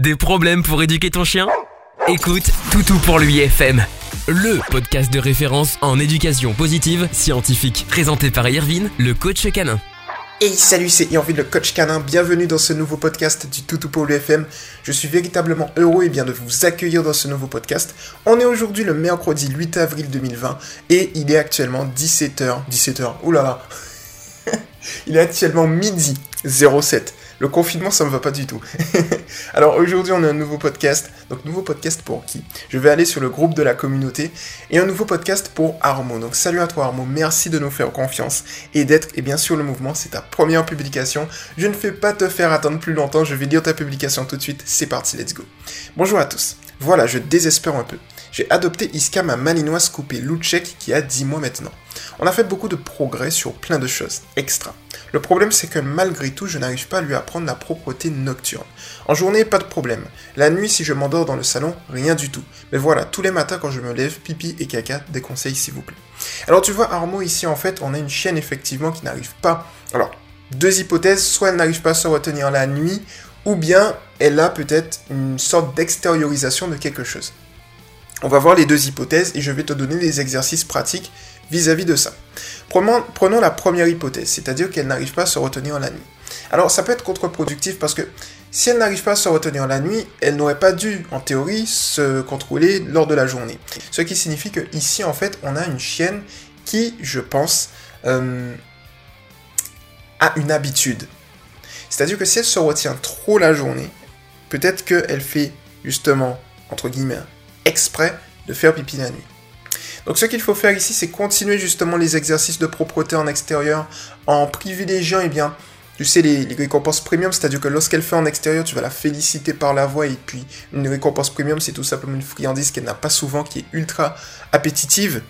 Des problèmes pour éduquer ton chien? Écoute Toutou pour lui FM, le podcast de référence en éducation positive scientifique, présenté par Irvine, le coach canin. Hey salut, c'est Irvine le coach canin, bienvenue dans ce nouveau podcast du Toutou pour l'UFM. Je suis véritablement heureux et bien de vous accueillir dans ce nouveau podcast. On est aujourd'hui le mercredi 8 avril 2020 et il est actuellement 17h, 17h, oulala, il est actuellement midi 07. Le confinement, ça me va pas du tout. Alors aujourd'hui, on a un nouveau podcast. Donc nouveau podcast pour qui? Je vais aller sur le groupe de la communauté et un nouveau podcast pour Armo. Donc salut à toi Armo, merci de nous faire confiance et d'être et bien sûr le mouvement, c'est ta première publication. Je ne fais pas te faire attendre plus longtemps, je vais lire ta publication tout de suite. C'est parti, let's go. Bonjour à tous. Voilà, je désespère un peu. J'ai adopté Iska, ma malinoise coupée Luchek, qui a 10 mois maintenant. On a fait beaucoup de progrès sur plein de choses, extra. Le problème c'est que malgré tout, je n'arrive pas à lui apprendre la propreté nocturne. En journée, pas de problème. La nuit, si je m'endors dans le salon, rien du tout. Mais voilà, tous les matins quand je me lève, pipi et caca, des conseils s'il vous plaît. Alors tu vois, Armo, ici en fait, on a une chienne effectivement qui n'arrive pas... Alors, deux hypothèses, soit elle n'arrive pas à se retenir la nuit, ou bien elle a peut-être une sorte d'extériorisation de quelque chose. On va voir les deux hypothèses et je vais te donner des exercices pratiques vis-à-vis de ça. Prenons, la première hypothèse, c'est-à-dire qu'elle n'arrive pas à se retenir la nuit. Alors ça peut être contre-productif parce que si elle n'arrive pas à se retenir la nuit, elle n'aurait pas dû, en théorie, se contrôler lors de la journée. Ce qui signifie que ici, en fait, on a une chienne qui, je pense, euh, a une habitude. C'est-à-dire que si elle se retient trop la journée, peut-être qu'elle fait justement, entre guillemets, exprès de faire pipi la nuit. Donc ce qu'il faut faire ici, c'est continuer justement les exercices de propreté en extérieur en privilégiant, eh bien, tu sais, les, récompenses premium, c'est-à-dire que lorsqu'elle fait en extérieur, tu vas la féliciter par la voix, et puis une récompense premium, c'est tout simplement une friandise qu'elle n'a pas souvent, qui est ultra appétitive.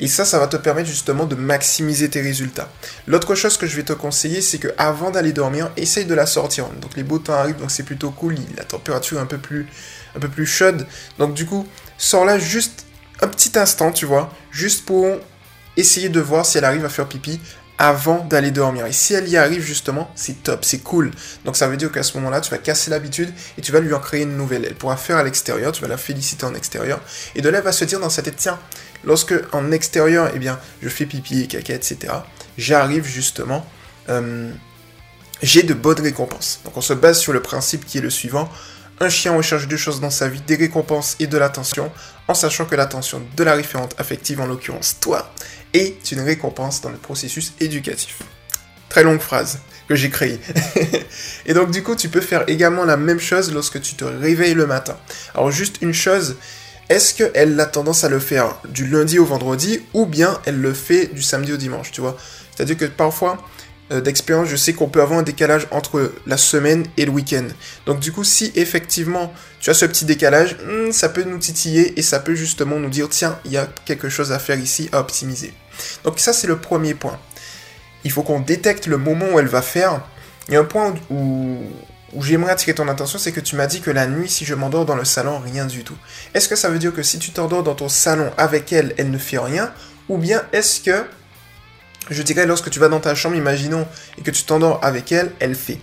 Et ça, ça va te permettre justement de maximiser tes résultats. L'autre chose que je vais te conseiller, c'est que avant d'aller dormir, essaye de la sortir. Donc les beaux temps arrivent, donc c'est plutôt cool. La température est un peu plus, un peu plus chaude. Donc du coup, sors-la juste un petit instant, tu vois, juste pour essayer de voir si elle arrive à faire pipi avant d'aller dormir. Et si elle y arrive justement, c'est top, c'est cool. Donc ça veut dire qu'à ce moment-là, tu vas casser l'habitude et tu vas lui en créer une nouvelle. Elle pourra faire à l'extérieur, tu vas la féliciter en extérieur. Et de là, elle va se dire dans sa tête, tiens, lorsque en extérieur, eh bien, je fais pipi et caca, etc., j'arrive justement, euh, j'ai de bonnes récompenses. Donc on se base sur le principe qui est le suivant. Un chien recherche deux choses dans sa vie, des récompenses et de l'attention, en sachant que l'attention de la référente affective, en l'occurrence toi, est une récompense dans le processus éducatif. Très longue phrase que j'ai créée. et donc du coup, tu peux faire également la même chose lorsque tu te réveilles le matin. Alors juste une chose, est-ce qu'elle a tendance à le faire du lundi au vendredi ou bien elle le fait du samedi au dimanche, tu vois? C'est-à-dire que parfois, d'expérience, je sais qu'on peut avoir un décalage entre la semaine et le week-end. Donc du coup, si effectivement tu as ce petit décalage, hmm, ça peut nous titiller et ça peut justement nous dire, tiens, il y a quelque chose à faire ici, à optimiser. Donc ça, c'est le premier point. Il faut qu'on détecte le moment où elle va faire. Il y a un point où, où j'aimerais attirer ton attention, c'est que tu m'as dit que la nuit, si je m'endors dans le salon, rien du tout. Est-ce que ça veut dire que si tu t'endors dans ton salon avec elle, elle ne fait rien? Ou bien est-ce que je dirais lorsque tu vas dans ta chambre, imaginons, et que tu t'endors avec elle, elle fait.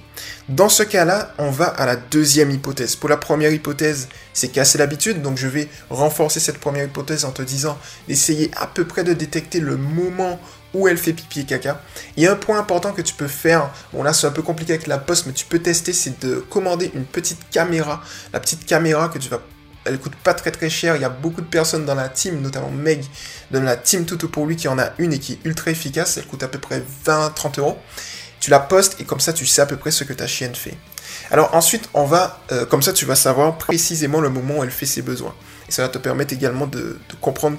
Dans ce cas-là, on va à la deuxième hypothèse. Pour la première hypothèse, c'est casser l'habitude, donc je vais renforcer cette première hypothèse en te disant d'essayer à peu près de détecter le moment où elle fait pipi et caca. Il y a un point important que tu peux faire, bon là c'est un peu compliqué avec la poste, mais tu peux tester, c'est de commander une petite caméra, la petite caméra que tu vas elle coûte pas très très cher. Il y a beaucoup de personnes dans la team, notamment Meg de la team Toutou pour lui qui en a une et qui est ultra efficace. Elle coûte à peu près 20-30 euros. Tu la postes et comme ça tu sais à peu près ce que ta chienne fait. Alors ensuite on va, euh, comme ça tu vas savoir précisément le moment où elle fait ses besoins. Et ça va te permettre également de, comprendre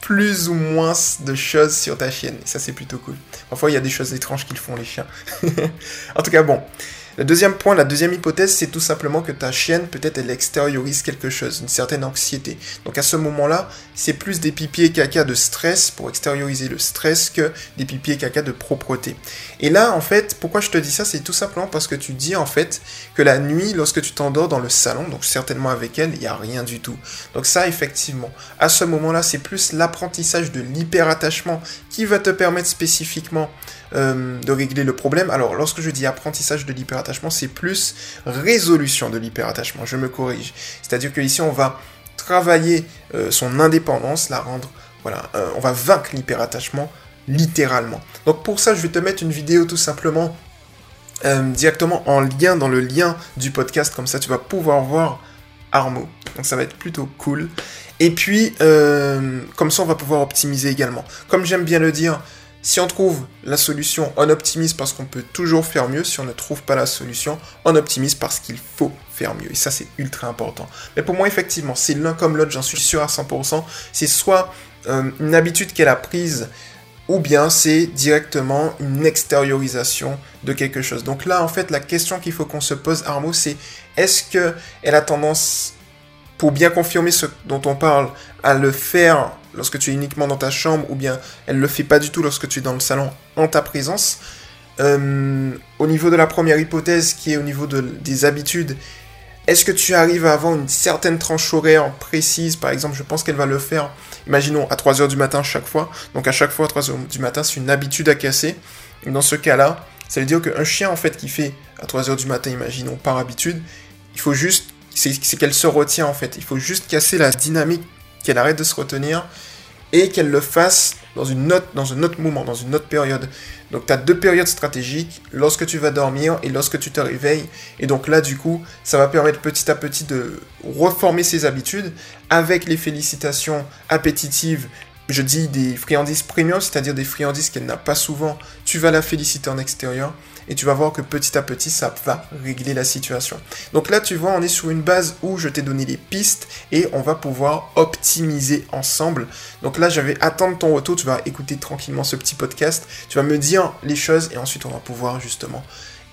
plus ou moins de choses sur ta chienne. Ça c'est plutôt cool. Parfois il y a des choses étranges qu'ils font les chiens. en tout cas bon. Le deuxième point, la deuxième hypothèse, c'est tout simplement que ta chienne, peut-être, elle extériorise quelque chose, une certaine anxiété. Donc à ce moment-là, c'est plus des pipis et caca de stress pour extérioriser le stress que des pipis et caca de propreté. Et là, en fait, pourquoi je te dis ça, c'est tout simplement parce que tu dis, en fait, que la nuit, lorsque tu t'endors dans le salon, donc certainement avec elle, il n'y a rien du tout. Donc ça, effectivement, à ce moment-là, c'est plus l'apprentissage de l'hyperattachement qui va te permettre spécifiquement euh, de régler le problème. Alors, lorsque je dis apprentissage de l'hyperattachement, c'est plus résolution de l'hyperattachement. Je me corrige. C'est-à-dire que ici, on va travailler euh, son indépendance, la rendre, voilà, euh, on va vaincre l'hyperattachement littéralement. Donc pour ça, je vais te mettre une vidéo tout simplement directement en lien dans le lien du podcast, comme ça tu vas pouvoir voir Armo. Donc ça va être plutôt cool. Et puis, comme ça, on va pouvoir optimiser également. Comme j'aime bien le dire, si on trouve la solution, on optimise parce qu'on peut toujours faire mieux. Si on ne trouve pas la solution, on optimise parce qu'il faut faire mieux. Et ça, c'est ultra important. Mais pour moi, effectivement, c'est l'un comme l'autre, j'en suis sûr à 100%. C'est soit euh, une habitude qu'elle a prise, ou bien c'est directement une extériorisation de quelque chose. Donc là, en fait, la question qu'il faut qu'on se pose, Armo, c'est est-ce qu'elle a tendance pour bien confirmer ce dont on parle, à le faire lorsque tu es uniquement dans ta chambre, ou bien elle le fait pas du tout lorsque tu es dans le salon en ta présence. Euh, au niveau de la première hypothèse, qui est au niveau des habitudes, est-ce que tu arrives à avoir une certaine tranche horaire précise? Par exemple, je pense qu'elle va le faire, imaginons, à 3h du matin chaque fois. Donc à chaque fois à 3h du matin, c'est une habitude à casser. dans ce cas-là, ça veut dire qu'un chien, en fait, qui fait à 3h du matin, imaginons, par habitude, il faut juste c'est qu'elle se retient en fait. Il faut juste casser la dynamique, qu'elle arrête de se retenir et qu'elle le fasse dans, une autre, un autre moment, dans une autre période. Donc tu as deux périodes stratégiques, lorsque tu vas dormir et lorsque tu te réveilles. Et donc là, du coup, ça va permettre petit à petit de reformer ses habitudes avec les félicitations appétitives. Je dis des friandises premium, c'est-à-dire des friandises qu'elle n'a pas souvent. Tu vas la féliciter en extérieur et tu vas voir que petit à petit ça va régler la situation. Donc là tu vois on est sur une base où je t'ai donné les pistes et on va pouvoir optimiser ensemble. Donc là je vais attendre ton retour, tu vas écouter tranquillement ce petit podcast, tu vas me dire les choses et ensuite on va pouvoir justement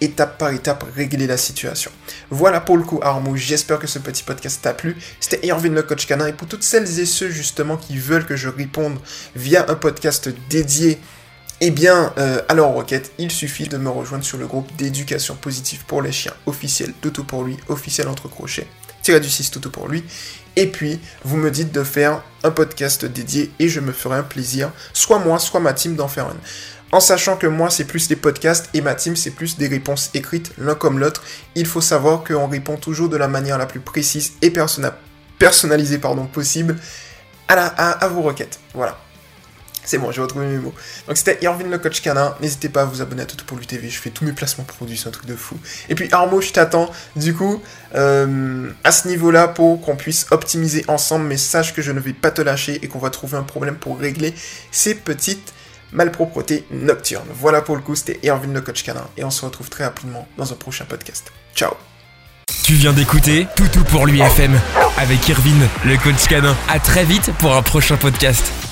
étape par étape régler la situation. Voilà pour le coup Armo, j'espère que ce petit podcast t'a plu. C'était Irvin le coach canin et pour toutes celles et ceux justement qui veulent que je réponde via un podcast dédié eh bien, euh, alors Rocket, il suffit de me rejoindre sur le groupe d'éducation positive pour les chiens officiel Toto pour lui, officiel entre crochets, tiré du 6 Toto pour lui. Et puis, vous me dites de faire un podcast dédié et je me ferai un plaisir, soit moi, soit ma team d'en faire un. En sachant que moi, c'est plus des podcasts et ma team, c'est plus des réponses écrites l'un comme l'autre. Il faut savoir qu'on répond toujours de la manière la plus précise et personnalisée possible à, vos requêtes. Voilà. C'est bon, j'ai retrouvé mes mots. Donc c'était Irvin le coach canin. N'hésitez pas à vous abonner à Toto pour l'UTV. Je fais tous mes placements produits, c'est un truc de fou. Et puis Armo, je t'attends du coup euh, à ce niveau-là pour qu'on puisse optimiser ensemble. Mais sache que je ne vais pas te lâcher et qu'on va trouver un problème pour régler ces petites malpropretés nocturnes. Voilà pour le coup, c'était Irvin le coach canin. Et on se retrouve très rapidement dans un prochain podcast. Ciao tu viens d'écouter Toutou pour l'UFM avec Irvin, le coach canin. À très vite pour un prochain podcast.